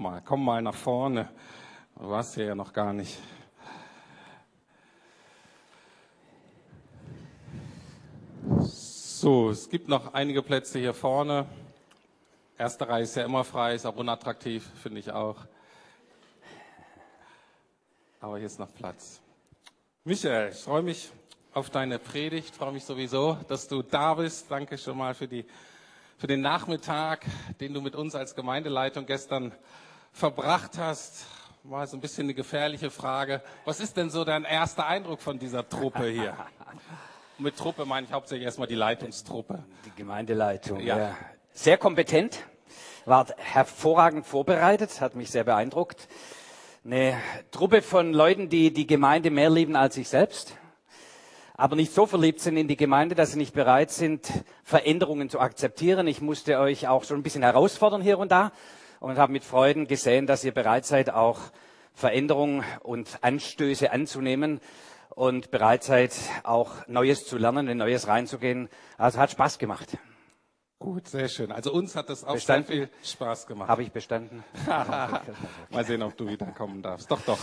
mal. Komm mal nach vorne. Du warst hier ja noch gar nicht. So, es gibt noch einige Plätze hier vorne. Erste Reihe ist ja immer frei, ist auch unattraktiv, finde ich auch. Aber hier ist noch Platz. Michael, ich freue mich auf deine Predigt, freue mich sowieso, dass du da bist. Danke schon mal für, die, für den Nachmittag, den du mit uns als Gemeindeleitung gestern verbracht hast. War so ein bisschen eine gefährliche Frage. Was ist denn so dein erster Eindruck von dieser Truppe hier? Mit Truppe meine ich hauptsächlich erstmal die Leitungstruppe. Die Gemeindeleitung, ja. ja. Sehr kompetent, war hervorragend vorbereitet, hat mich sehr beeindruckt. Eine Truppe von Leuten, die die Gemeinde mehr lieben als sich selbst, aber nicht so verliebt sind in die Gemeinde, dass sie nicht bereit sind, Veränderungen zu akzeptieren. Ich musste euch auch schon ein bisschen herausfordern hier und da und habe mit Freuden gesehen, dass ihr bereit seid, auch Veränderungen und Anstöße anzunehmen und bereit seid, auch Neues zu lernen, in Neues reinzugehen. Also hat Spaß gemacht. Gut, sehr schön. Also uns hat das auch bestanden? sehr viel Spaß gemacht. Habe ich bestanden? Mal sehen, ob du wiederkommen darfst. Doch, doch.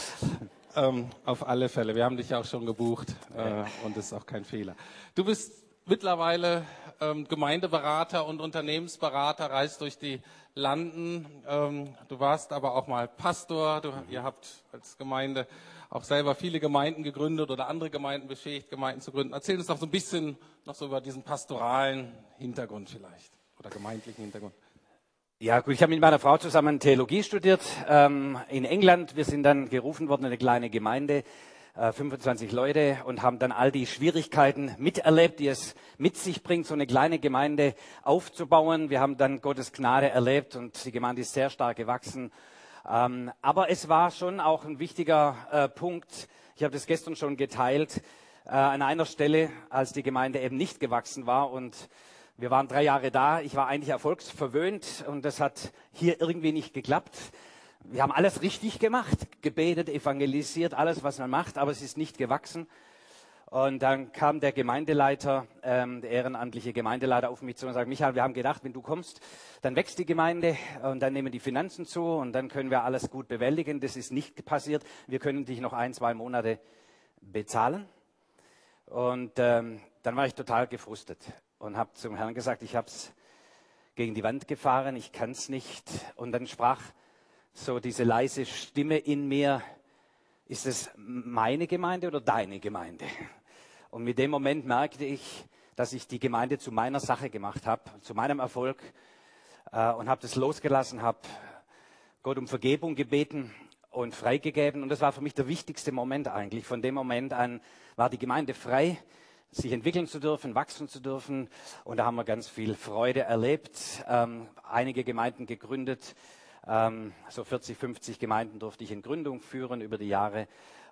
Ähm, auf alle Fälle. Wir haben dich ja auch schon gebucht äh, und das ist auch kein Fehler. Du bist mittlerweile ähm, Gemeindeberater und Unternehmensberater, reist durch die Landen. Ähm, du warst aber auch mal Pastor. Du, ihr habt als Gemeinde auch selber viele Gemeinden gegründet oder andere Gemeinden befähigt, Gemeinden zu gründen. Erzähl uns doch so ein bisschen noch so über diesen pastoralen Hintergrund vielleicht oder gemeindlichen Hintergrund. Ja, gut, ich habe mit meiner Frau zusammen Theologie studiert ähm, in England. Wir sind dann gerufen worden in eine kleine Gemeinde, äh, 25 Leute, und haben dann all die Schwierigkeiten miterlebt, die es mit sich bringt, so eine kleine Gemeinde aufzubauen. Wir haben dann Gottes Gnade erlebt und die Gemeinde ist sehr stark gewachsen. Ähm, aber es war schon auch ein wichtiger äh, Punkt. Ich habe das gestern schon geteilt. Äh, an einer Stelle, als die Gemeinde eben nicht gewachsen war und wir waren drei Jahre da. Ich war eigentlich erfolgsverwöhnt und das hat hier irgendwie nicht geklappt. Wir haben alles richtig gemacht, gebetet, evangelisiert, alles, was man macht, aber es ist nicht gewachsen. Und dann kam der Gemeindeleiter, ähm, der ehrenamtliche Gemeindeleiter auf mich zu und sagte, Michael, wir haben gedacht, wenn du kommst, dann wächst die Gemeinde und dann nehmen die Finanzen zu und dann können wir alles gut bewältigen. Das ist nicht passiert. Wir können dich noch ein, zwei Monate bezahlen. Und ähm, dann war ich total gefrustet und habe zum Herrn gesagt, ich habe es gegen die Wand gefahren, ich kann es nicht. Und dann sprach so diese leise Stimme in mir, ist es meine Gemeinde oder deine Gemeinde? Und mit dem Moment merkte ich, dass ich die Gemeinde zu meiner Sache gemacht habe, zu meinem Erfolg äh, und habe das losgelassen, habe Gott um Vergebung gebeten und freigegeben. Und das war für mich der wichtigste Moment eigentlich. Von dem Moment an war die Gemeinde frei, sich entwickeln zu dürfen, wachsen zu dürfen. Und da haben wir ganz viel Freude erlebt, ähm, einige Gemeinden gegründet. Ähm, so 40, 50 Gemeinden durfte ich in Gründung führen über die Jahre.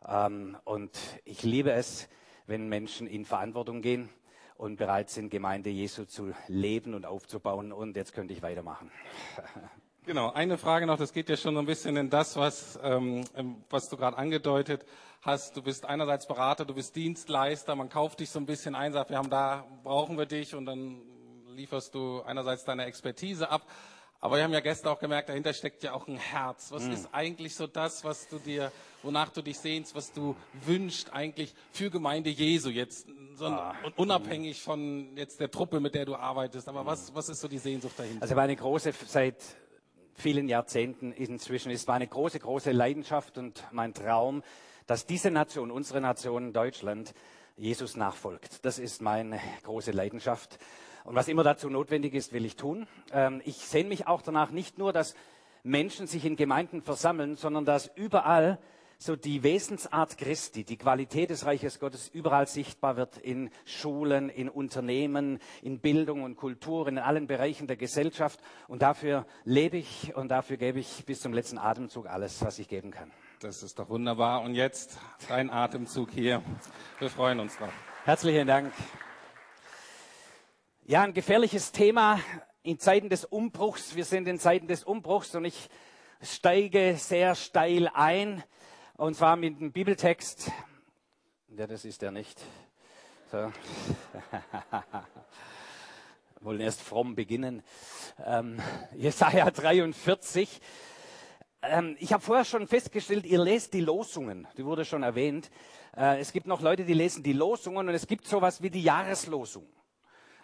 Ähm, und ich liebe es, wenn Menschen in Verantwortung gehen und bereit sind, Gemeinde Jesu zu leben und aufzubauen. Und jetzt könnte ich weitermachen. Genau, eine Frage noch, das geht ja schon ein bisschen in das, was, ähm, was du gerade angedeutet hast. Du bist einerseits Berater, du bist Dienstleister, man kauft dich so ein bisschen ein, sagt, wir haben da, brauchen wir dich und dann lieferst du einerseits deine Expertise ab. Aber wir haben ja gestern auch gemerkt, dahinter steckt ja auch ein Herz. Was mm. ist eigentlich so das, was du dir, wonach du dich sehnst, was du wünschst eigentlich für Gemeinde Jesu jetzt, so ah. unabhängig von jetzt der Truppe, mit der du arbeitest. Aber was, was ist so die Sehnsucht dahinter? Also meine große, seit vielen Jahrzehnten inzwischen ist meine große, große Leidenschaft und mein Traum, dass diese Nation, unsere Nation Deutschland, Jesus nachfolgt. Das ist meine große Leidenschaft. Und was immer dazu notwendig ist, will ich tun. Ähm, ich sehne mich auch danach nicht nur, dass Menschen sich in Gemeinden versammeln, sondern dass überall so die Wesensart Christi, die Qualität des Reiches Gottes überall sichtbar wird in Schulen, in Unternehmen, in Bildung und Kultur, in allen Bereichen der Gesellschaft. Und dafür lebe ich und dafür gebe ich bis zum letzten Atemzug alles, was ich geben kann. Das ist doch wunderbar. Und jetzt dein Atemzug hier. Wir freuen uns drauf. Herzlichen Dank. Ja, ein gefährliches Thema in Zeiten des Umbruchs. Wir sind in Zeiten des Umbruchs und ich steige sehr steil ein und zwar mit dem Bibeltext. Ja, das ist er nicht. So. wollen erst fromm beginnen. Ähm, Jesaja 43. ähm, ich habe vorher schon festgestellt, ihr lest die Losungen, die wurde schon erwähnt. Äh, es gibt noch Leute, die lesen die Losungen und es gibt sowas wie die Jahreslosung.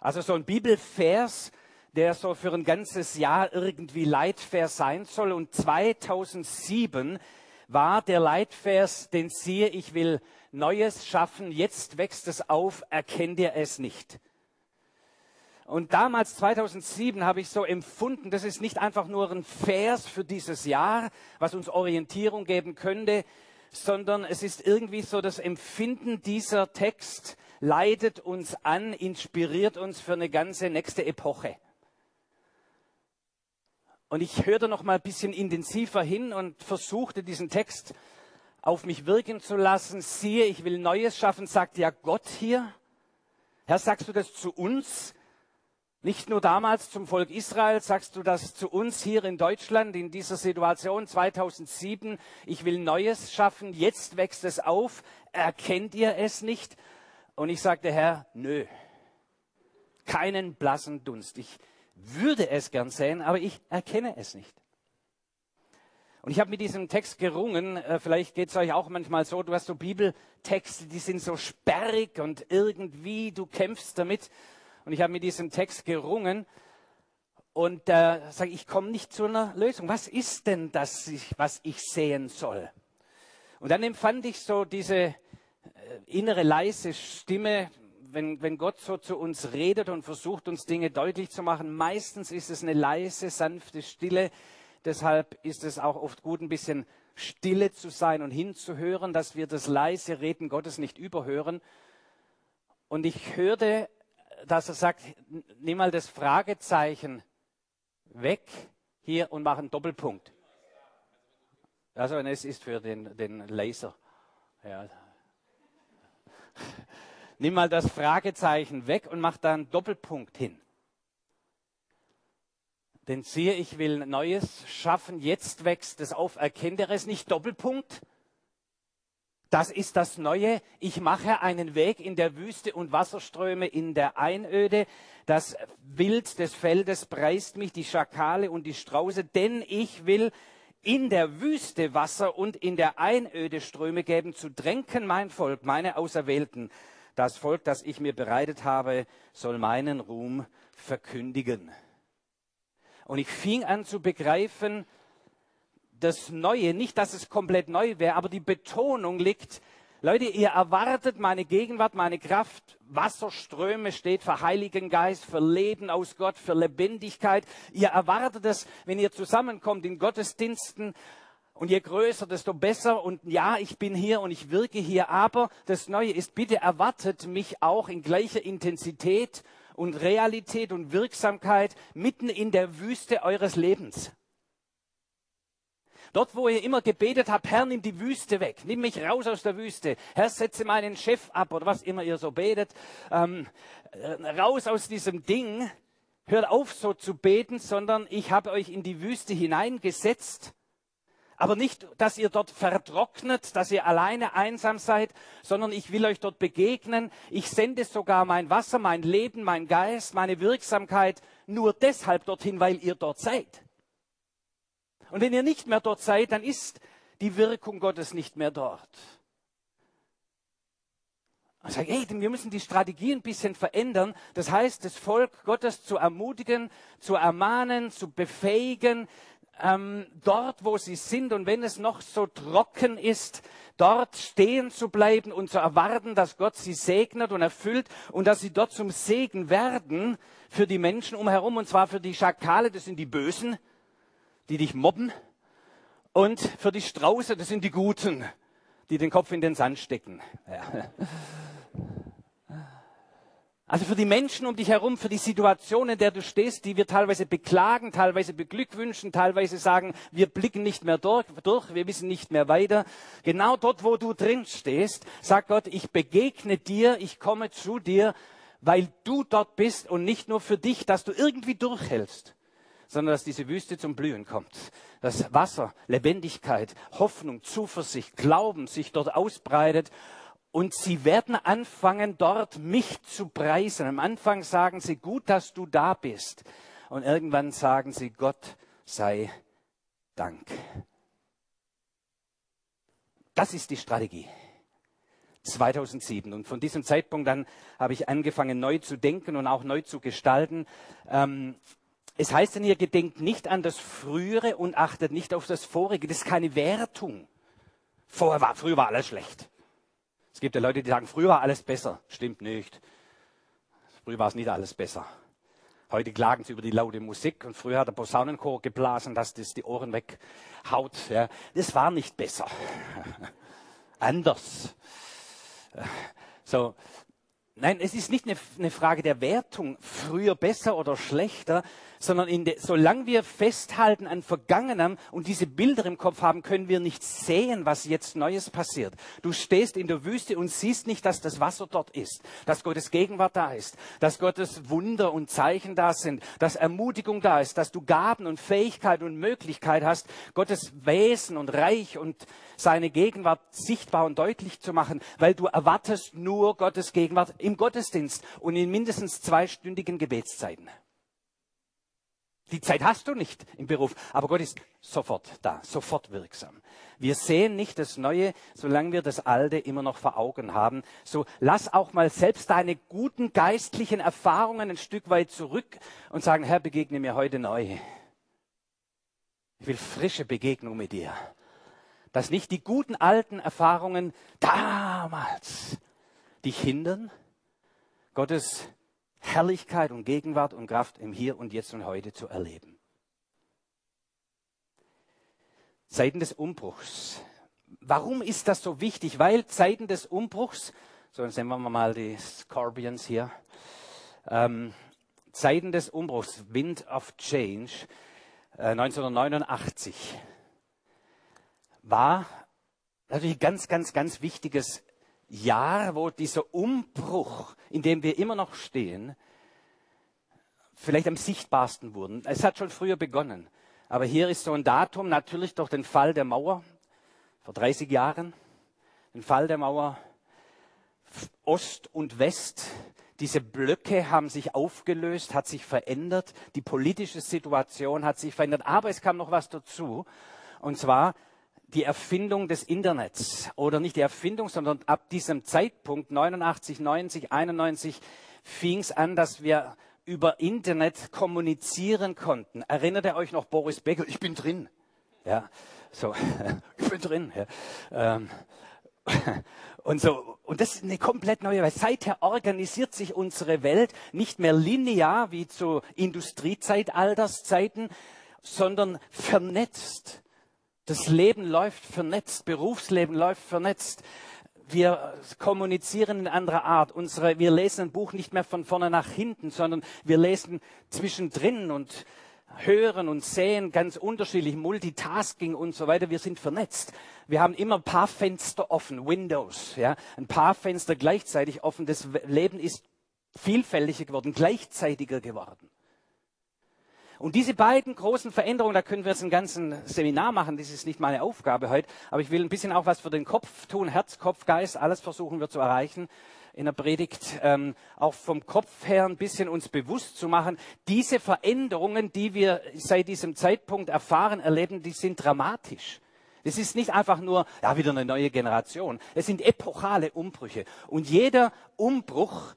Also so ein Bibelvers, der so für ein ganzes Jahr irgendwie Leitvers sein soll. Und 2007 war der Leitvers, den siehe, ich will Neues schaffen, jetzt wächst es auf, erkennt ihr es nicht. Und damals, 2007, habe ich so empfunden, das ist nicht einfach nur ein Vers für dieses Jahr, was uns Orientierung geben könnte, sondern es ist irgendwie so das Empfinden dieser Text leitet uns an, inspiriert uns für eine ganze nächste Epoche. Und ich hörte noch mal ein bisschen intensiver hin und versuchte diesen Text auf mich wirken zu lassen. Siehe, ich will Neues schaffen, sagt ja Gott hier. Herr, sagst du das zu uns? Nicht nur damals zum Volk Israel, sagst du das zu uns hier in Deutschland in dieser Situation 2007. Ich will Neues schaffen, jetzt wächst es auf. Erkennt ihr es nicht? Und ich sagte, Herr, nö, keinen blassen Dunst. Ich würde es gern sehen, aber ich erkenne es nicht. Und ich habe mit diesem Text gerungen, äh, vielleicht geht es euch auch manchmal so, du hast so Bibeltexte, die sind so sperrig und irgendwie, du kämpfst damit. Und ich habe mit diesem Text gerungen und äh, sage, ich komme nicht zu einer Lösung. Was ist denn das, was ich sehen soll? Und dann empfand ich so diese innere leise Stimme, wenn, wenn Gott so zu uns redet und versucht, uns Dinge deutlich zu machen. Meistens ist es eine leise, sanfte Stille. Deshalb ist es auch oft gut, ein bisschen stille zu sein und hinzuhören, dass wir das leise Reden Gottes nicht überhören. Und ich hörte dass er sagt, nimm mal das Fragezeichen weg hier und mach einen Doppelpunkt. Also es ist für den, den Laser. Ja. Nimm mal das Fragezeichen weg und mach da einen Doppelpunkt hin. Denn siehe, ich will Neues schaffen, jetzt wächst es auf, erkennt er es nicht, Doppelpunkt. Das ist das Neue. Ich mache einen Weg in der Wüste und Wasserströme in der Einöde. Das Wild des Feldes preist mich, die Schakale und die Strauße, denn ich will in der Wüste Wasser und in der Einöde Ströme geben, zu tränken mein Volk, meine Auserwählten. Das Volk, das ich mir bereitet habe, soll meinen Ruhm verkündigen. Und ich fing an zu begreifen, das Neue, nicht, dass es komplett neu wäre, aber die Betonung liegt, Leute, ihr erwartet meine Gegenwart, meine Kraft, Wasserströme steht für Heiligen Geist, für Leben aus Gott, für Lebendigkeit. Ihr erwartet es, wenn ihr zusammenkommt in Gottesdiensten. Und je größer, desto besser. Und ja, ich bin hier und ich wirke hier. Aber das Neue ist, bitte erwartet mich auch in gleicher Intensität und Realität und Wirksamkeit mitten in der Wüste eures Lebens. Dort, wo ihr immer gebetet habt, Herr, nimm die Wüste weg, nimm mich raus aus der Wüste, Herr, setze meinen Chef ab oder was immer ihr so betet, ähm, äh, raus aus diesem Ding, hört auf so zu beten, sondern ich habe euch in die Wüste hineingesetzt. Aber nicht, dass ihr dort vertrocknet, dass ihr alleine einsam seid, sondern ich will euch dort begegnen. Ich sende sogar mein Wasser, mein Leben, mein Geist, meine Wirksamkeit nur deshalb dorthin, weil ihr dort seid. Und wenn ihr nicht mehr dort seid, dann ist die Wirkung Gottes nicht mehr dort. Und sage, hey, wir müssen die Strategie ein bisschen verändern. Das heißt, das Volk Gottes zu ermutigen, zu ermahnen, zu befähigen, ähm, dort, wo sie sind und wenn es noch so trocken ist, dort stehen zu bleiben und zu erwarten, dass Gott sie segnet und erfüllt und dass sie dort zum Segen werden für die Menschen umherum und zwar für die Schakale, das sind die Bösen, die dich mobben. Und für die Strauße, das sind die Guten, die den Kopf in den Sand stecken. Ja. Also für die Menschen um dich herum, für die Situation, in der du stehst, die wir teilweise beklagen, teilweise beglückwünschen, teilweise sagen, wir blicken nicht mehr durch, durch, wir wissen nicht mehr weiter. Genau dort, wo du drin stehst, sagt Gott, ich begegne dir, ich komme zu dir, weil du dort bist und nicht nur für dich, dass du irgendwie durchhältst sondern dass diese Wüste zum Blühen kommt. Dass Wasser, Lebendigkeit, Hoffnung, Zuversicht, Glauben sich dort ausbreitet und sie werden anfangen, dort mich zu preisen. Am Anfang sagen sie, gut, dass du da bist. Und irgendwann sagen sie, Gott sei Dank. Das ist die Strategie. 2007. Und von diesem Zeitpunkt dann habe ich angefangen, neu zu denken und auch neu zu gestalten. Ähm, es heißt dann hier, gedenkt nicht an das Frühere und achtet nicht auf das Vorige. Das ist keine Wertung. Vorher war, früher war alles schlecht. Es gibt ja Leute, die sagen, früher war alles besser. Stimmt nicht. Früher war es nicht alles besser. Heute klagen sie über die laute Musik und früher hat der Posaunenchor geblasen, dass das die Ohren weghaut. Ja. Das war nicht besser. Anders. So, Nein, es ist nicht eine, eine, Frage der Wertung, früher besser oder schlechter, sondern de, solange wir festhalten an Vergangenem und diese Bilder im Kopf haben, können wir nicht sehen, was jetzt Neues passiert. Du stehst in der Wüste und siehst nicht, dass das Wasser dort ist, dass Gottes Gegenwart da ist, dass Gottes Wunder und Zeichen da sind, dass Ermutigung da ist, dass du Gaben und Fähigkeit und Möglichkeit hast, Gottes Wesen und Reich und seine Gegenwart sichtbar und deutlich zu machen, weil du erwartest nur Gottes Gegenwart im Gottesdienst und in mindestens zweistündigen Gebetszeiten. Die Zeit hast du nicht im Beruf, aber Gott ist sofort da, sofort wirksam. Wir sehen nicht das Neue, solange wir das Alte immer noch vor Augen haben. So lass auch mal selbst deine guten geistlichen Erfahrungen ein Stück weit zurück und sagen, Herr, begegne mir heute neu. Ich will frische Begegnung mit dir dass nicht die guten alten Erfahrungen damals dich hindern, Gottes Herrlichkeit und Gegenwart und Kraft im Hier und Jetzt und heute zu erleben. Zeiten des Umbruchs. Warum ist das so wichtig? Weil Zeiten des Umbruchs, so nehmen wir mal die Scorpions hier, ähm, Zeiten des Umbruchs, Wind of Change, äh, 1989 war natürlich ein ganz, ganz, ganz wichtiges Jahr, wo dieser Umbruch, in dem wir immer noch stehen, vielleicht am sichtbarsten wurden. Es hat schon früher begonnen. Aber hier ist so ein Datum, natürlich durch den Fall der Mauer vor 30 Jahren, den Fall der Mauer Ost und West. Diese Blöcke haben sich aufgelöst, hat sich verändert. Die politische Situation hat sich verändert. Aber es kam noch was dazu. Und zwar die Erfindung des Internets oder nicht die Erfindung, sondern ab diesem Zeitpunkt 89, 90, 91 fing es an, dass wir über Internet kommunizieren konnten. Erinnert ihr euch noch Boris Becker? Ich bin drin. Ja, so, ich bin drin. Ja. Ähm, und so, und das ist eine komplett neue Weise. Seither organisiert sich unsere Welt nicht mehr linear wie zu Industriezeitalterszeiten, sondern vernetzt. Das Leben läuft vernetzt, Berufsleben läuft vernetzt. Wir kommunizieren in anderer Art. Unsere, wir lesen ein Buch nicht mehr von vorne nach hinten, sondern wir lesen zwischendrin und hören und sehen ganz unterschiedlich, Multitasking und so weiter. Wir sind vernetzt. Wir haben immer ein paar Fenster offen, Windows, ja, ein paar Fenster gleichzeitig offen. Das Leben ist vielfältiger geworden, gleichzeitiger geworden. Und diese beiden großen Veränderungen, da können wir jetzt ein ganzen Seminar machen, das ist nicht meine Aufgabe heute, aber ich will ein bisschen auch was für den Kopf tun, Herz, Kopf, Geist, alles versuchen wir zu erreichen in der Predigt, ähm, auch vom Kopf her ein bisschen uns bewusst zu machen, diese Veränderungen, die wir seit diesem Zeitpunkt erfahren, erleben, die sind dramatisch. Es ist nicht einfach nur, ja, wieder eine neue Generation. Es sind epochale Umbrüche. Und jeder Umbruch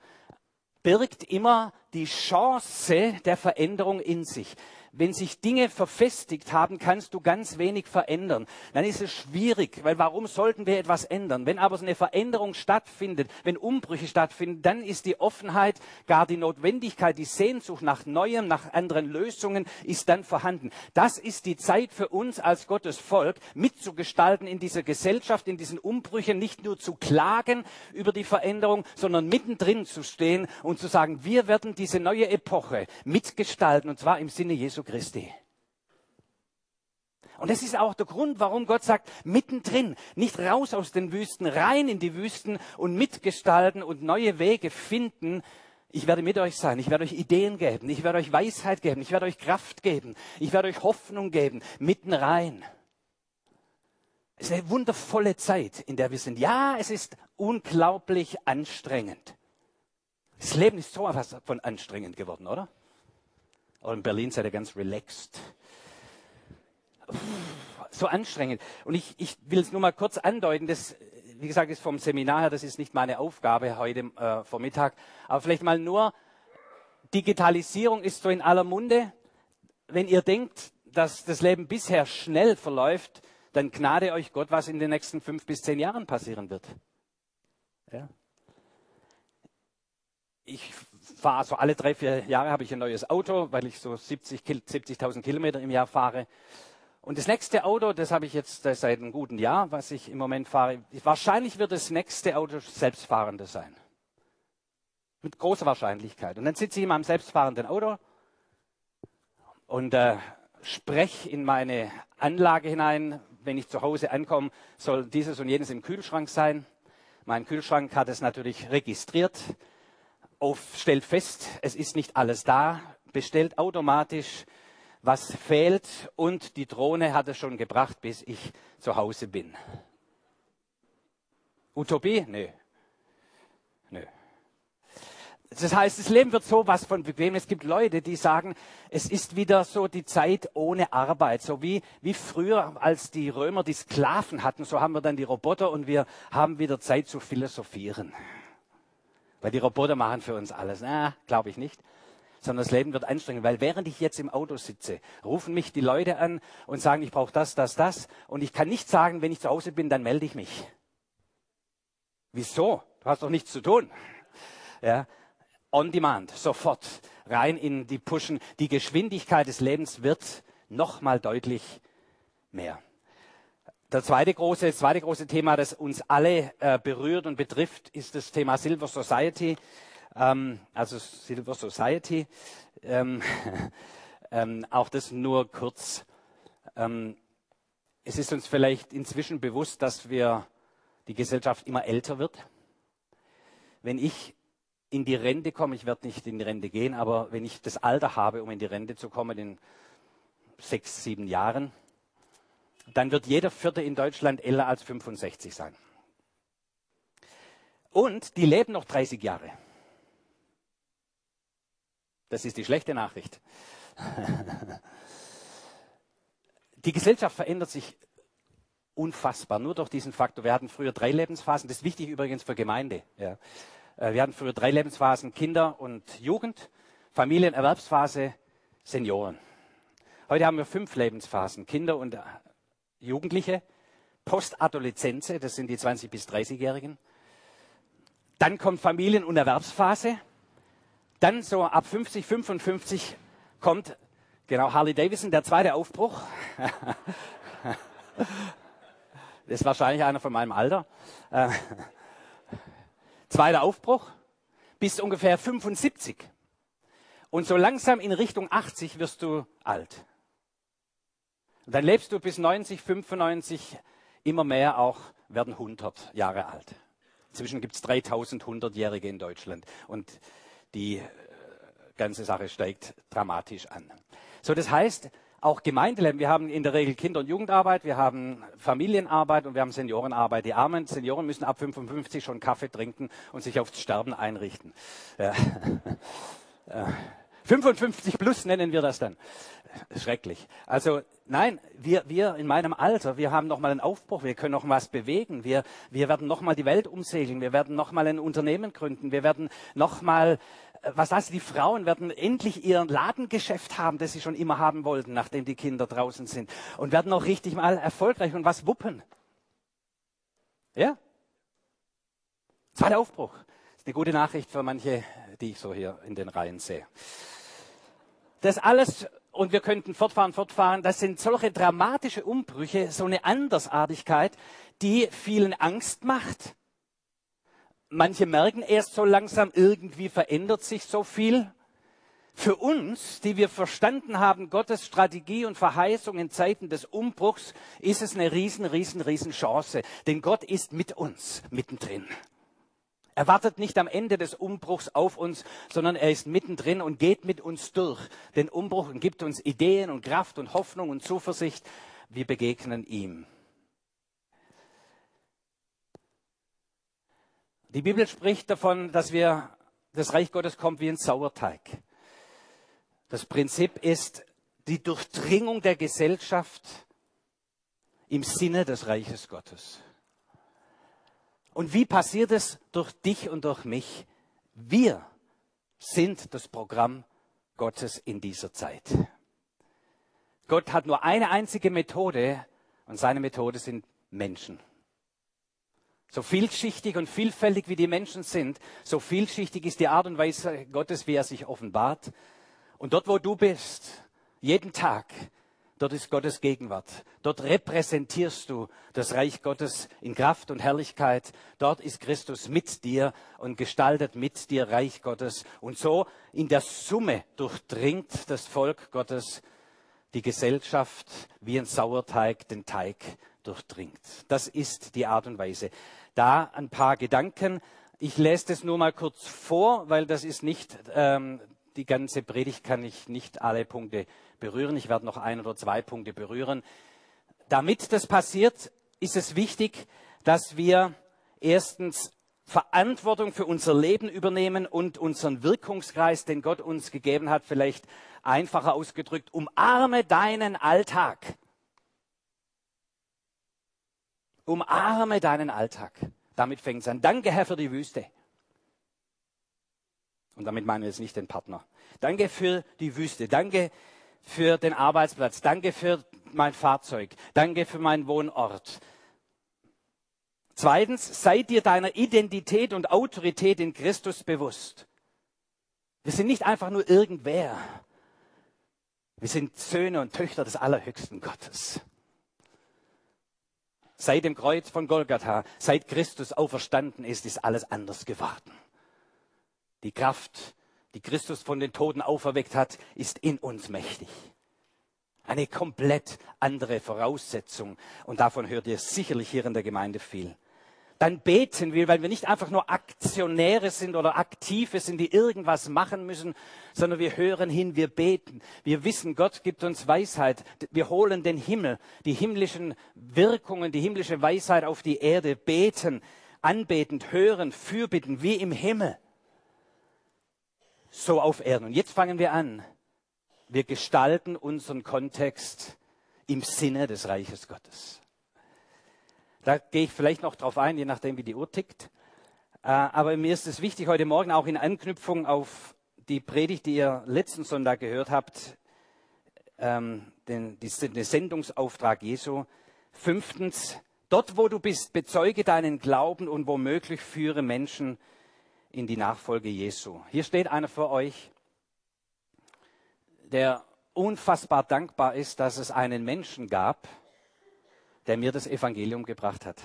birgt immer die Chance der Veränderung in sich wenn sich Dinge verfestigt haben, kannst du ganz wenig verändern. Dann ist es schwierig, weil warum sollten wir etwas ändern? Wenn aber so eine Veränderung stattfindet, wenn Umbrüche stattfinden, dann ist die Offenheit, gar die Notwendigkeit, die Sehnsucht nach Neuem, nach anderen Lösungen ist dann vorhanden. Das ist die Zeit für uns als Gottes Volk, mitzugestalten in dieser Gesellschaft, in diesen Umbrüchen, nicht nur zu klagen über die Veränderung, sondern mittendrin zu stehen und zu sagen, wir werden diese neue Epoche mitgestalten, und zwar im Sinne Jesu Christi. Und das ist auch der Grund, warum Gott sagt, mittendrin, nicht raus aus den Wüsten, rein in die Wüsten und mitgestalten und neue Wege finden. Ich werde mit euch sein, ich werde euch Ideen geben, ich werde euch Weisheit geben, ich werde euch Kraft geben, ich werde euch Hoffnung geben, mitten rein. Es ist eine wundervolle Zeit, in der wir sind. Ja, es ist unglaublich anstrengend. Das Leben ist so etwas von anstrengend geworden, oder? Oder in Berlin seid ihr ganz relaxed. so anstrengend. Und ich, ich will es nur mal kurz andeuten, das, wie gesagt, ist vom Seminar her, das ist nicht meine Aufgabe heute äh, Vormittag, aber vielleicht mal nur, Digitalisierung ist so in aller Munde. Wenn ihr denkt, dass das Leben bisher schnell verläuft, dann gnade euch Gott, was in den nächsten fünf bis zehn Jahren passieren wird. Ja. Ich fahre so alle drei, vier Jahre habe ich ein neues Auto, weil ich so 70.000 70 Kilometer im Jahr fahre. Und das nächste Auto, das habe ich jetzt seit einem guten Jahr, was ich im Moment fahre, wahrscheinlich wird das nächste Auto selbstfahrende sein. Mit großer Wahrscheinlichkeit. Und dann sitze ich in meinem selbstfahrenden Auto und äh, spreche in meine Anlage hinein. Wenn ich zu Hause ankomme, soll dieses und jenes im Kühlschrank sein. Mein Kühlschrank hat es natürlich registriert, auf, stellt fest, es ist nicht alles da, bestellt automatisch, was fehlt und die Drohne hat es schon gebracht, bis ich zu Hause bin. Utopie? Nö. Nö. Das heißt, das Leben wird so was von bequem. Es gibt Leute, die sagen, es ist wieder so die Zeit ohne Arbeit. So wie, wie früher, als die Römer die Sklaven hatten, so haben wir dann die Roboter und wir haben wieder Zeit zu philosophieren. Weil die Roboter machen für uns alles. Na, glaube ich nicht. Sondern das Leben wird anstrengend. Weil während ich jetzt im Auto sitze, rufen mich die Leute an und sagen, ich brauche das, das, das. Und ich kann nicht sagen, wenn ich zu Hause bin, dann melde ich mich. Wieso? Du hast doch nichts zu tun. Ja, on demand, sofort rein in die Pushen. Die Geschwindigkeit des Lebens wird nochmal deutlich mehr. Der zweite große, das zweite große Thema, das uns alle äh, berührt und betrifft, ist das Thema Silver Society. Ähm, also Silver Society. Ähm, ähm, auch das nur kurz. Ähm, es ist uns vielleicht inzwischen bewusst, dass wir die Gesellschaft immer älter wird. Wenn ich in die Rente komme, ich werde nicht in die Rente gehen, aber wenn ich das Alter habe, um in die Rente zu kommen, in sechs, sieben Jahren, dann wird jeder Vierte in Deutschland älter als 65 sein. Und die leben noch 30 Jahre. Das ist die schlechte Nachricht. Die Gesellschaft verändert sich unfassbar, nur durch diesen Faktor. Wir hatten früher drei Lebensphasen, das ist wichtig übrigens für Gemeinde. Ja. Äh, wir hatten früher drei Lebensphasen, Kinder und Jugend, Familienerwerbsphase, Senioren. Heute haben wir fünf Lebensphasen, Kinder und Jugendliche, Postadoleszenze, das sind die 20- bis 30-Jährigen. Dann kommt Familien- und Erwerbsphase. Dann so ab 50, 55 kommt, genau, Harley Davidson, der zweite Aufbruch. das ist wahrscheinlich einer von meinem Alter. Äh, Zweiter Aufbruch bis ungefähr 75. Und so langsam in Richtung 80 wirst du alt. Und dann lebst du bis 90, 95, immer mehr auch werden 100 Jahre alt. Inzwischen gibt es 3100-Jährige in Deutschland und die äh, ganze Sache steigt dramatisch an. So, das heißt, auch Gemeindeleben. Wir haben in der Regel Kinder- und Jugendarbeit, wir haben Familienarbeit und wir haben Seniorenarbeit. Die armen Senioren müssen ab 55 schon Kaffee trinken und sich aufs Sterben einrichten. Ja. 55 plus nennen wir das dann. Schrecklich. Also nein, wir, wir in meinem Alter, wir haben nochmal einen Aufbruch, wir können noch was bewegen, wir, wir werden nochmal die Welt umsegeln, wir werden nochmal ein Unternehmen gründen, wir werden nochmal was heißt, die Frauen werden endlich ihr Ladengeschäft haben, das sie schon immer haben wollten, nachdem die Kinder draußen sind. Und werden auch richtig mal erfolgreich und was wuppen. Ja? Zweiter Aufbruch. Das ist eine gute Nachricht für manche, die ich so hier in den Reihen sehe. Das alles, und wir könnten fortfahren, fortfahren, das sind solche dramatische Umbrüche, so eine Andersartigkeit, die vielen Angst macht Manche merken erst so langsam, irgendwie verändert sich so viel. Für uns, die wir verstanden haben, Gottes Strategie und Verheißung in Zeiten des Umbruchs, ist es eine riesen, riesen, riesen Chance. Denn Gott ist mit uns mittendrin. Er wartet nicht am Ende des Umbruchs auf uns, sondern er ist mittendrin und geht mit uns durch den Umbruch und gibt uns Ideen und Kraft und Hoffnung und Zuversicht. Wir begegnen ihm. Die Bibel spricht davon, dass wir, das Reich Gottes kommt wie ein Sauerteig. Das Prinzip ist die Durchdringung der Gesellschaft im Sinne des Reiches Gottes. Und wie passiert es durch dich und durch mich? Wir sind das Programm Gottes in dieser Zeit. Gott hat nur eine einzige Methode und seine Methode sind Menschen. So vielschichtig und vielfältig wie die Menschen sind, so vielschichtig ist die Art und Weise Gottes, wie er sich offenbart. Und dort, wo du bist, jeden Tag, dort ist Gottes Gegenwart. Dort repräsentierst du das Reich Gottes in Kraft und Herrlichkeit. Dort ist Christus mit dir und gestaltet mit dir Reich Gottes. Und so in der Summe durchdringt das Volk Gottes die Gesellschaft wie ein Sauerteig den Teig durchdringt. Das ist die Art und Weise. Da ein paar Gedanken. Ich lese das nur mal kurz vor, weil das ist nicht ähm, die ganze Predigt, kann ich nicht alle Punkte berühren. Ich werde noch ein oder zwei Punkte berühren. Damit das passiert, ist es wichtig, dass wir erstens Verantwortung für unser Leben übernehmen und unseren Wirkungskreis, den Gott uns gegeben hat, vielleicht einfacher ausgedrückt, umarme deinen Alltag. Umarme deinen Alltag. Damit fängt es an. Danke, Herr, für die Wüste. Und damit meinen wir jetzt nicht den Partner. Danke für die Wüste. Danke für den Arbeitsplatz. Danke für mein Fahrzeug. Danke für meinen Wohnort. Zweitens, sei dir deiner Identität und Autorität in Christus bewusst. Wir sind nicht einfach nur irgendwer. Wir sind Söhne und Töchter des allerhöchsten Gottes. Seit dem Kreuz von Golgatha, seit Christus auferstanden ist, ist alles anders geworden. Die Kraft, die Christus von den Toten auferweckt hat, ist in uns mächtig. Eine komplett andere Voraussetzung. Und davon hört ihr sicherlich hier in der Gemeinde viel dann beten wir, weil wir nicht einfach nur Aktionäre sind oder Aktive sind, die irgendwas machen müssen, sondern wir hören hin, wir beten. Wir wissen, Gott gibt uns Weisheit. Wir holen den Himmel, die himmlischen Wirkungen, die himmlische Weisheit auf die Erde, beten, anbetend, hören, fürbitten, wie im Himmel. So auf Erden. Und jetzt fangen wir an. Wir gestalten unseren Kontext im Sinne des Reiches Gottes. Da gehe ich vielleicht noch drauf ein, je nachdem, wie die Uhr tickt. Äh, aber mir ist es wichtig, heute Morgen auch in Anknüpfung auf die Predigt, die ihr letzten Sonntag gehört habt, ähm, den, den Sendungsauftrag Jesu. Fünftens, dort wo du bist, bezeuge deinen Glauben und womöglich führe Menschen in die Nachfolge Jesu. Hier steht einer für euch, der unfassbar dankbar ist, dass es einen Menschen gab, der mir das Evangelium gebracht hat.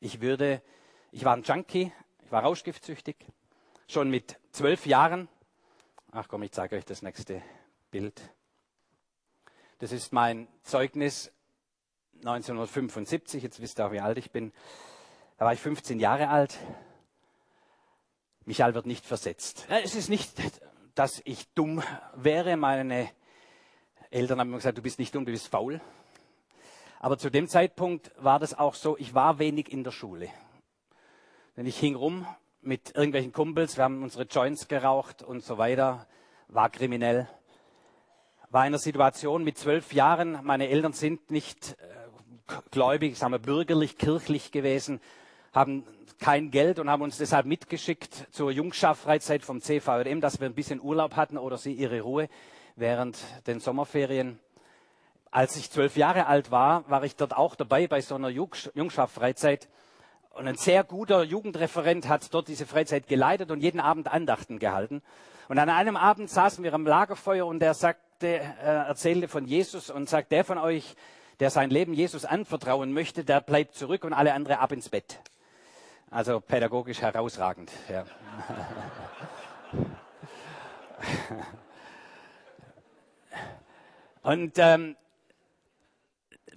Ich würde, ich war ein Junkie, ich war rauschgiftsüchtig, schon mit zwölf Jahren. Ach komm, ich zeige euch das nächste Bild. Das ist mein Zeugnis 1975. Jetzt wisst ihr auch, wie alt ich bin. Da war ich 15 Jahre alt. Michael wird nicht versetzt. Es ist nicht, dass ich dumm wäre. Meine Eltern haben mir gesagt, du bist nicht dumm, du bist faul. Aber zu dem Zeitpunkt war das auch so, ich war wenig in der Schule. Denn ich hing rum mit irgendwelchen Kumpels, wir haben unsere Joints geraucht und so weiter, war kriminell. War in einer Situation mit zwölf Jahren, meine Eltern sind nicht äh, gläubig, sagen wir bürgerlich, kirchlich gewesen, haben kein Geld und haben uns deshalb mitgeschickt zur Jungschar-Freizeit vom CVM, dass wir ein bisschen Urlaub hatten oder sie ihre Ruhe während den Sommerferien. Als ich zwölf Jahre alt war, war ich dort auch dabei bei so einer Jungschaft-Freizeit. Und ein sehr guter Jugendreferent hat dort diese Freizeit geleitet und jeden Abend Andachten gehalten. Und an einem Abend saßen wir am Lagerfeuer und er sagte, er erzählte von Jesus und sagt, der von euch, der sein Leben Jesus anvertrauen möchte, der bleibt zurück und alle andere ab ins Bett. Also pädagogisch herausragend. Ja. Und ähm,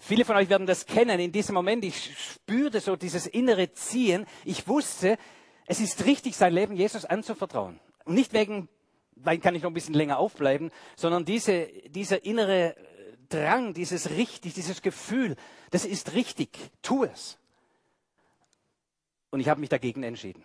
Viele von euch werden das kennen. In diesem Moment, ich spürte so dieses innere Ziehen. Ich wusste, es ist richtig, sein Leben Jesus anzuvertrauen. Und nicht wegen, weil kann ich noch ein bisschen länger aufbleiben, sondern diese, dieser innere Drang, dieses richtig, dieses Gefühl, das ist richtig. Tu es. Und ich habe mich dagegen entschieden.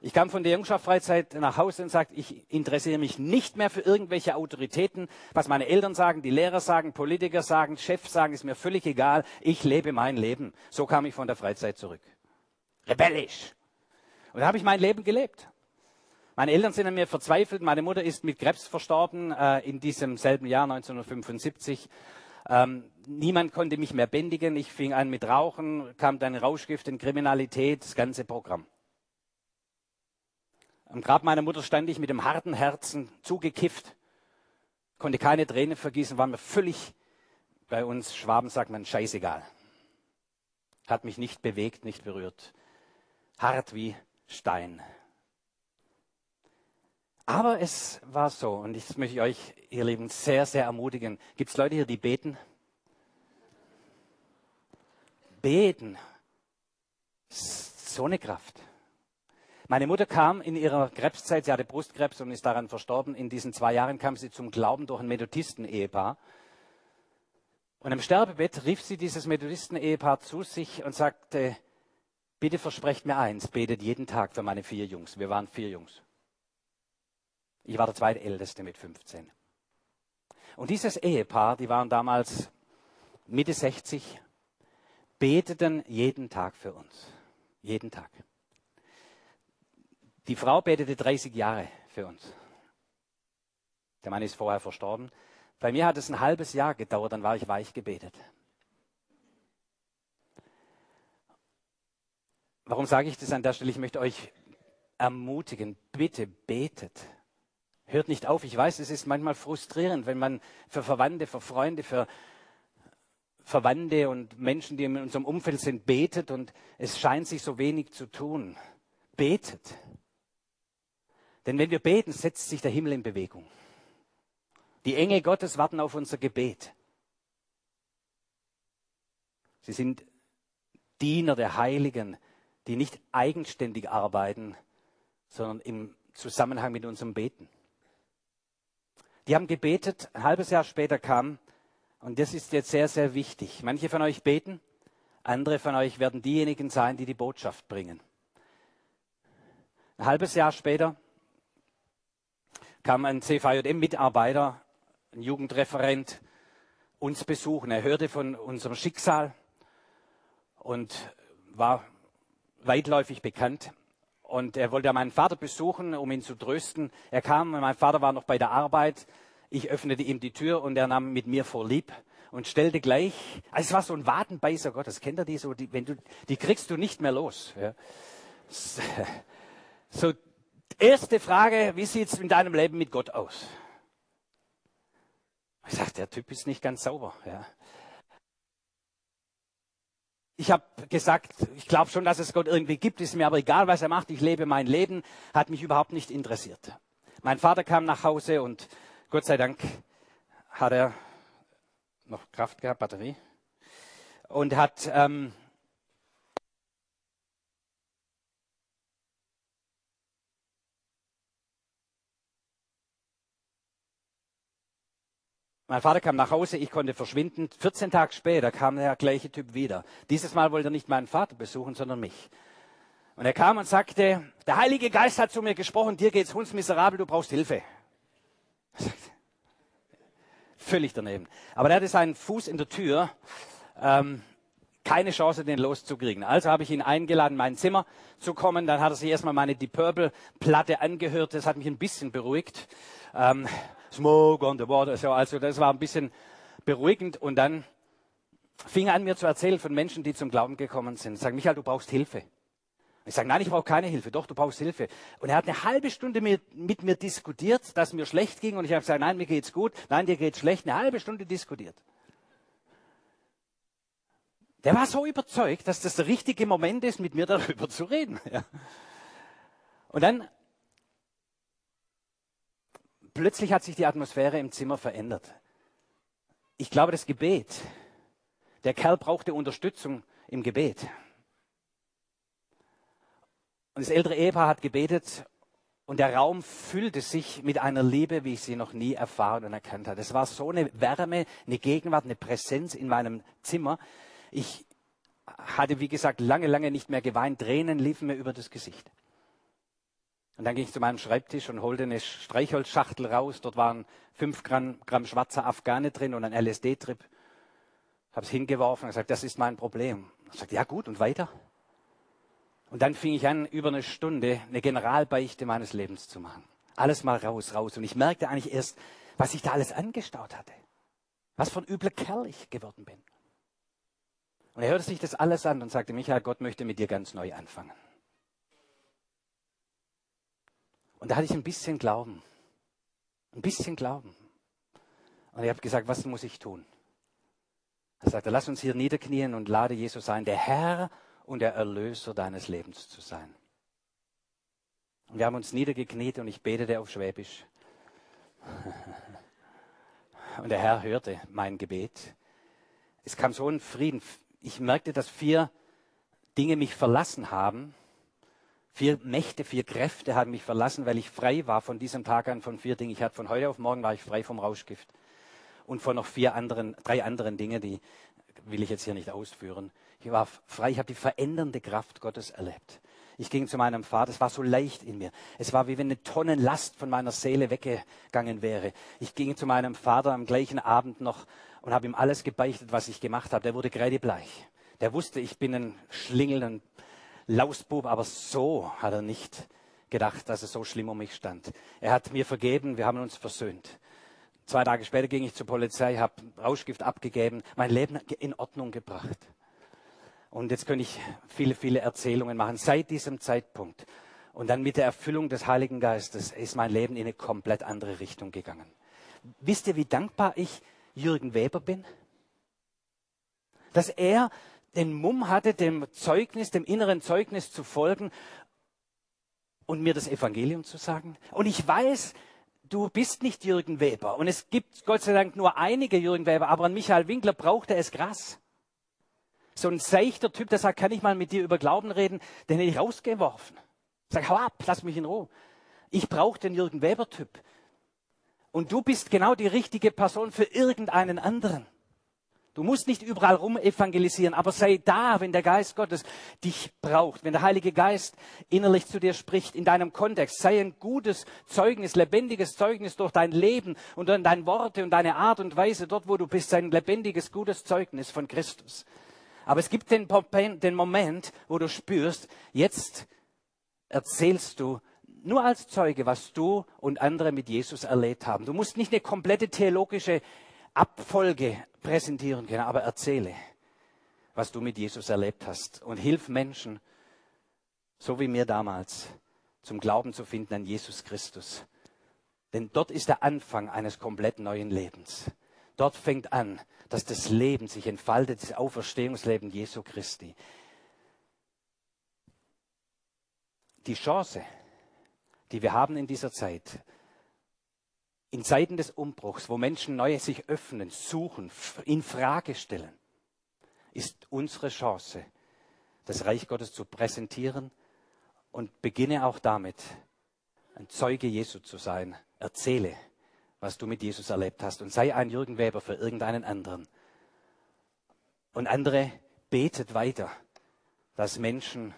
Ich kam von der Jungschaftsfreizeit nach Hause und sagte, ich interessiere mich nicht mehr für irgendwelche Autoritäten. Was meine Eltern sagen, die Lehrer sagen, Politiker sagen, Chefs sagen, ist mir völlig egal. Ich lebe mein Leben. So kam ich von der Freizeit zurück. Rebellisch. Und da habe ich mein Leben gelebt. Meine Eltern sind an mir verzweifelt. Meine Mutter ist mit Krebs verstorben äh, in diesem selben Jahr 1975. Ähm, niemand konnte mich mehr bändigen. Ich fing an mit Rauchen, kam dann Rauschgift in Kriminalität, das ganze Programm. Am Grab meiner Mutter stand ich mit dem harten Herzen zugekifft, konnte keine Tränen vergießen, war mir völlig, bei uns Schwaben sagt man, scheißegal. Hat mich nicht bewegt, nicht berührt. Hart wie Stein. Aber es war so, und das möchte ich euch, ihr Lieben, sehr, sehr ermutigen. Gibt es Leute hier, die beten? Beten. So eine Kraft. Meine Mutter kam in ihrer Krebszeit, sie hatte Brustkrebs und ist daran verstorben. In diesen zwei Jahren kam sie zum Glauben durch ein Methodisten-Ehepaar. Und am Sterbebett rief sie dieses Methodisten-Ehepaar zu sich und sagte, bitte versprecht mir eins, betet jeden Tag für meine vier Jungs. Wir waren vier Jungs. Ich war der zweitälteste mit 15. Und dieses Ehepaar, die waren damals Mitte 60, beteten jeden Tag für uns. Jeden Tag. Die Frau betete 30 Jahre für uns. Der Mann ist vorher verstorben. Bei mir hat es ein halbes Jahr gedauert, dann war ich weich gebetet. Warum sage ich das an der Stelle? Ich möchte euch ermutigen, bitte betet. Hört nicht auf. Ich weiß, es ist manchmal frustrierend, wenn man für Verwandte, für Freunde, für Verwandte und Menschen, die in unserem Umfeld sind, betet und es scheint sich so wenig zu tun. Betet. Denn wenn wir beten, setzt sich der Himmel in Bewegung. Die Engel Gottes warten auf unser Gebet. Sie sind Diener der Heiligen, die nicht eigenständig arbeiten, sondern im Zusammenhang mit unserem Beten. Die haben gebetet, ein halbes Jahr später kam, und das ist jetzt sehr, sehr wichtig. Manche von euch beten, andere von euch werden diejenigen sein, die die Botschaft bringen. Ein halbes Jahr später kam ein CVJM-Mitarbeiter, ein Jugendreferent, uns besuchen. Er hörte von unserem Schicksal und war weitläufig bekannt. Und er wollte meinen Vater besuchen, um ihn zu trösten. Er kam, mein Vater war noch bei der Arbeit. Ich öffnete ihm die Tür und er nahm mit mir vor lieb und stellte gleich, also es war so ein Wadenbeißer Gott, das kennt er die so, die, wenn du, die kriegst du nicht mehr los. Ja. So Erste Frage, wie sieht es in deinem Leben mit Gott aus? Ich sage, der Typ ist nicht ganz sauber. Ja. Ich habe gesagt, ich glaube schon, dass es Gott irgendwie gibt, ist mir aber egal, was er macht, ich lebe mein Leben, hat mich überhaupt nicht interessiert. Mein Vater kam nach Hause und Gott sei Dank hat er noch Kraft gehabt, Batterie, und hat ähm, Mein Vater kam nach Hause, ich konnte verschwinden. 14 Tage später kam der gleiche Typ wieder. Dieses Mal wollte er nicht meinen Vater besuchen, sondern mich. Und er kam und sagte, der Heilige Geist hat zu mir gesprochen, dir geht's hundsmiserabel, du brauchst Hilfe. Völlig daneben. Aber er hatte seinen Fuß in der Tür, ähm, keine Chance, den loszukriegen. Also habe ich ihn eingeladen, in mein Zimmer zu kommen. Dann hat er sich erstmal meine Deep Purple Platte angehört. Das hat mich ein bisschen beruhigt. Ähm, Smoke on the water. So, also das war ein bisschen beruhigend. Und dann fing er an, mir zu erzählen von Menschen, die zum Glauben gekommen sind. Sag, Michael, du brauchst Hilfe. Ich sage, nein, ich brauche keine Hilfe. Doch, du brauchst Hilfe. Und er hat eine halbe Stunde mit, mit mir diskutiert, dass mir schlecht ging. Und ich habe gesagt, nein, mir geht's gut. Nein, dir geht's schlecht. Eine halbe Stunde diskutiert. Der war so überzeugt, dass das der richtige Moment ist, mit mir darüber zu reden. Ja. Und dann plötzlich hat sich die Atmosphäre im Zimmer verändert. Ich glaube, das Gebet. Der Kerl brauchte Unterstützung im Gebet. Und das ältere Ehepaar hat gebetet und der Raum füllte sich mit einer Liebe, wie ich sie noch nie erfahren und erkannt habe. Es war so eine Wärme, eine Gegenwart, eine Präsenz in meinem Zimmer. Ich hatte, wie gesagt, lange, lange nicht mehr geweint. Tränen liefen mir über das Gesicht. Und dann ging ich zu meinem Schreibtisch und holte eine Streichholzschachtel raus. Dort waren fünf Gramm, Gramm schwarzer Afghane drin und ein LSD-Trip. Habe es hingeworfen und gesagt, das ist mein Problem. Ich sagte, ja gut, und weiter? Und dann fing ich an, über eine Stunde eine Generalbeichte meines Lebens zu machen. Alles mal raus, raus. Und ich merkte eigentlich erst, was ich da alles angestaut hatte. Was für ein übler Kerl ich geworden bin. Und er hörte sich das alles an und sagte, Michael, Gott möchte mit dir ganz neu anfangen. Und da hatte ich ein bisschen Glauben. Ein bisschen Glauben. Und ich habe gesagt, was muss ich tun? Er sagte, lass uns hier niederknien und lade Jesus ein, der Herr und der Erlöser deines Lebens zu sein. Und wir haben uns niedergekniet und ich betete auf Schwäbisch. Und der Herr hörte mein Gebet. Es kam so ein Frieden. Ich merkte, dass vier Dinge mich verlassen haben. Vier Mächte, vier Kräfte haben mich verlassen, weil ich frei war von diesem Tag an von vier Dingen. Ich hatte von heute auf morgen war ich frei vom Rauschgift. Und von noch vier anderen, drei anderen Dinge, die will ich jetzt hier nicht ausführen. Ich war frei, ich habe die verändernde Kraft Gottes erlebt. Ich ging zu meinem Vater, es war so leicht in mir. Es war wie wenn eine Tonnenlast von meiner Seele weggegangen wäre. Ich ging zu meinem Vater am gleichen Abend noch und habe ihm alles gebeichtet, was ich gemacht habe. Der wurde kreidebleich. Der wusste, ich bin ein Schlingel, ein Lausbub, aber so hat er nicht gedacht, dass es so schlimm um mich stand. Er hat mir vergeben, wir haben uns versöhnt. Zwei Tage später ging ich zur Polizei, habe Rauschgift abgegeben, mein Leben in Ordnung gebracht. Und jetzt könnte ich viele, viele Erzählungen machen. Seit diesem Zeitpunkt und dann mit der Erfüllung des Heiligen Geistes ist mein Leben in eine komplett andere Richtung gegangen. Wisst ihr, wie dankbar ich Jürgen Weber bin? Dass er den Mumm hatte, dem Zeugnis, dem inneren Zeugnis zu folgen und mir das Evangelium zu sagen. Und ich weiß, du bist nicht Jürgen Weber. Und es gibt Gott sei Dank nur einige Jürgen Weber, aber an Michael Winkler brauchte es krass so ein seichter Typ, der sagt, kann ich mal mit dir über Glauben reden, den hätte ich rausgeworfen. Sag, hau ab, lass mich in Ruhe. Ich brauche den Jürgen Weber-Typ. Und du bist genau die richtige Person für irgendeinen anderen. Du musst nicht überall rum evangelisieren, aber sei da, wenn der Geist Gottes dich braucht, wenn der Heilige Geist innerlich zu dir spricht, in deinem Kontext. Sei ein gutes Zeugnis, lebendiges Zeugnis durch dein Leben und dann deine Worte und deine Art und Weise dort, wo du bist, ein lebendiges, gutes Zeugnis von Christus. Aber es gibt den, den Moment, wo du spürst, jetzt erzählst du nur als Zeuge, was du und andere mit Jesus erlebt haben. Du musst nicht eine komplette theologische Abfolge präsentieren können, aber erzähle, was du mit Jesus erlebt hast und hilf Menschen, so wie mir damals, zum Glauben zu finden an Jesus Christus. Denn dort ist der Anfang eines komplett neuen Lebens. Dort fängt an, dass das Leben sich entfaltet, das Auferstehungsleben Jesu Christi. Die Chance, die wir haben in dieser Zeit, in Zeiten des Umbruchs, wo Menschen neu sich öffnen, suchen, in Frage stellen, ist unsere Chance, das Reich Gottes zu präsentieren und beginne auch damit, ein Zeuge Jesu zu sein. Erzähle was du mit Jesus erlebt hast und sei ein Jürgen Weber für irgendeinen anderen. Und andere betet weiter, dass Menschen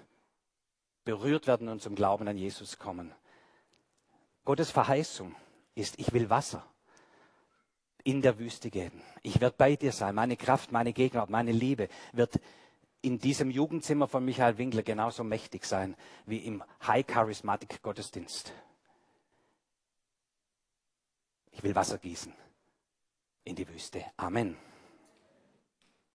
berührt werden und zum Glauben an Jesus kommen. Gottes Verheißung ist, ich will Wasser in der Wüste geben. Ich werde bei dir sein. Meine Kraft, meine Gegenwart, meine Liebe wird in diesem Jugendzimmer von Michael Winkler genauso mächtig sein wie im High Charismatic Gottesdienst. Ich will Wasser gießen in die Wüste. Amen.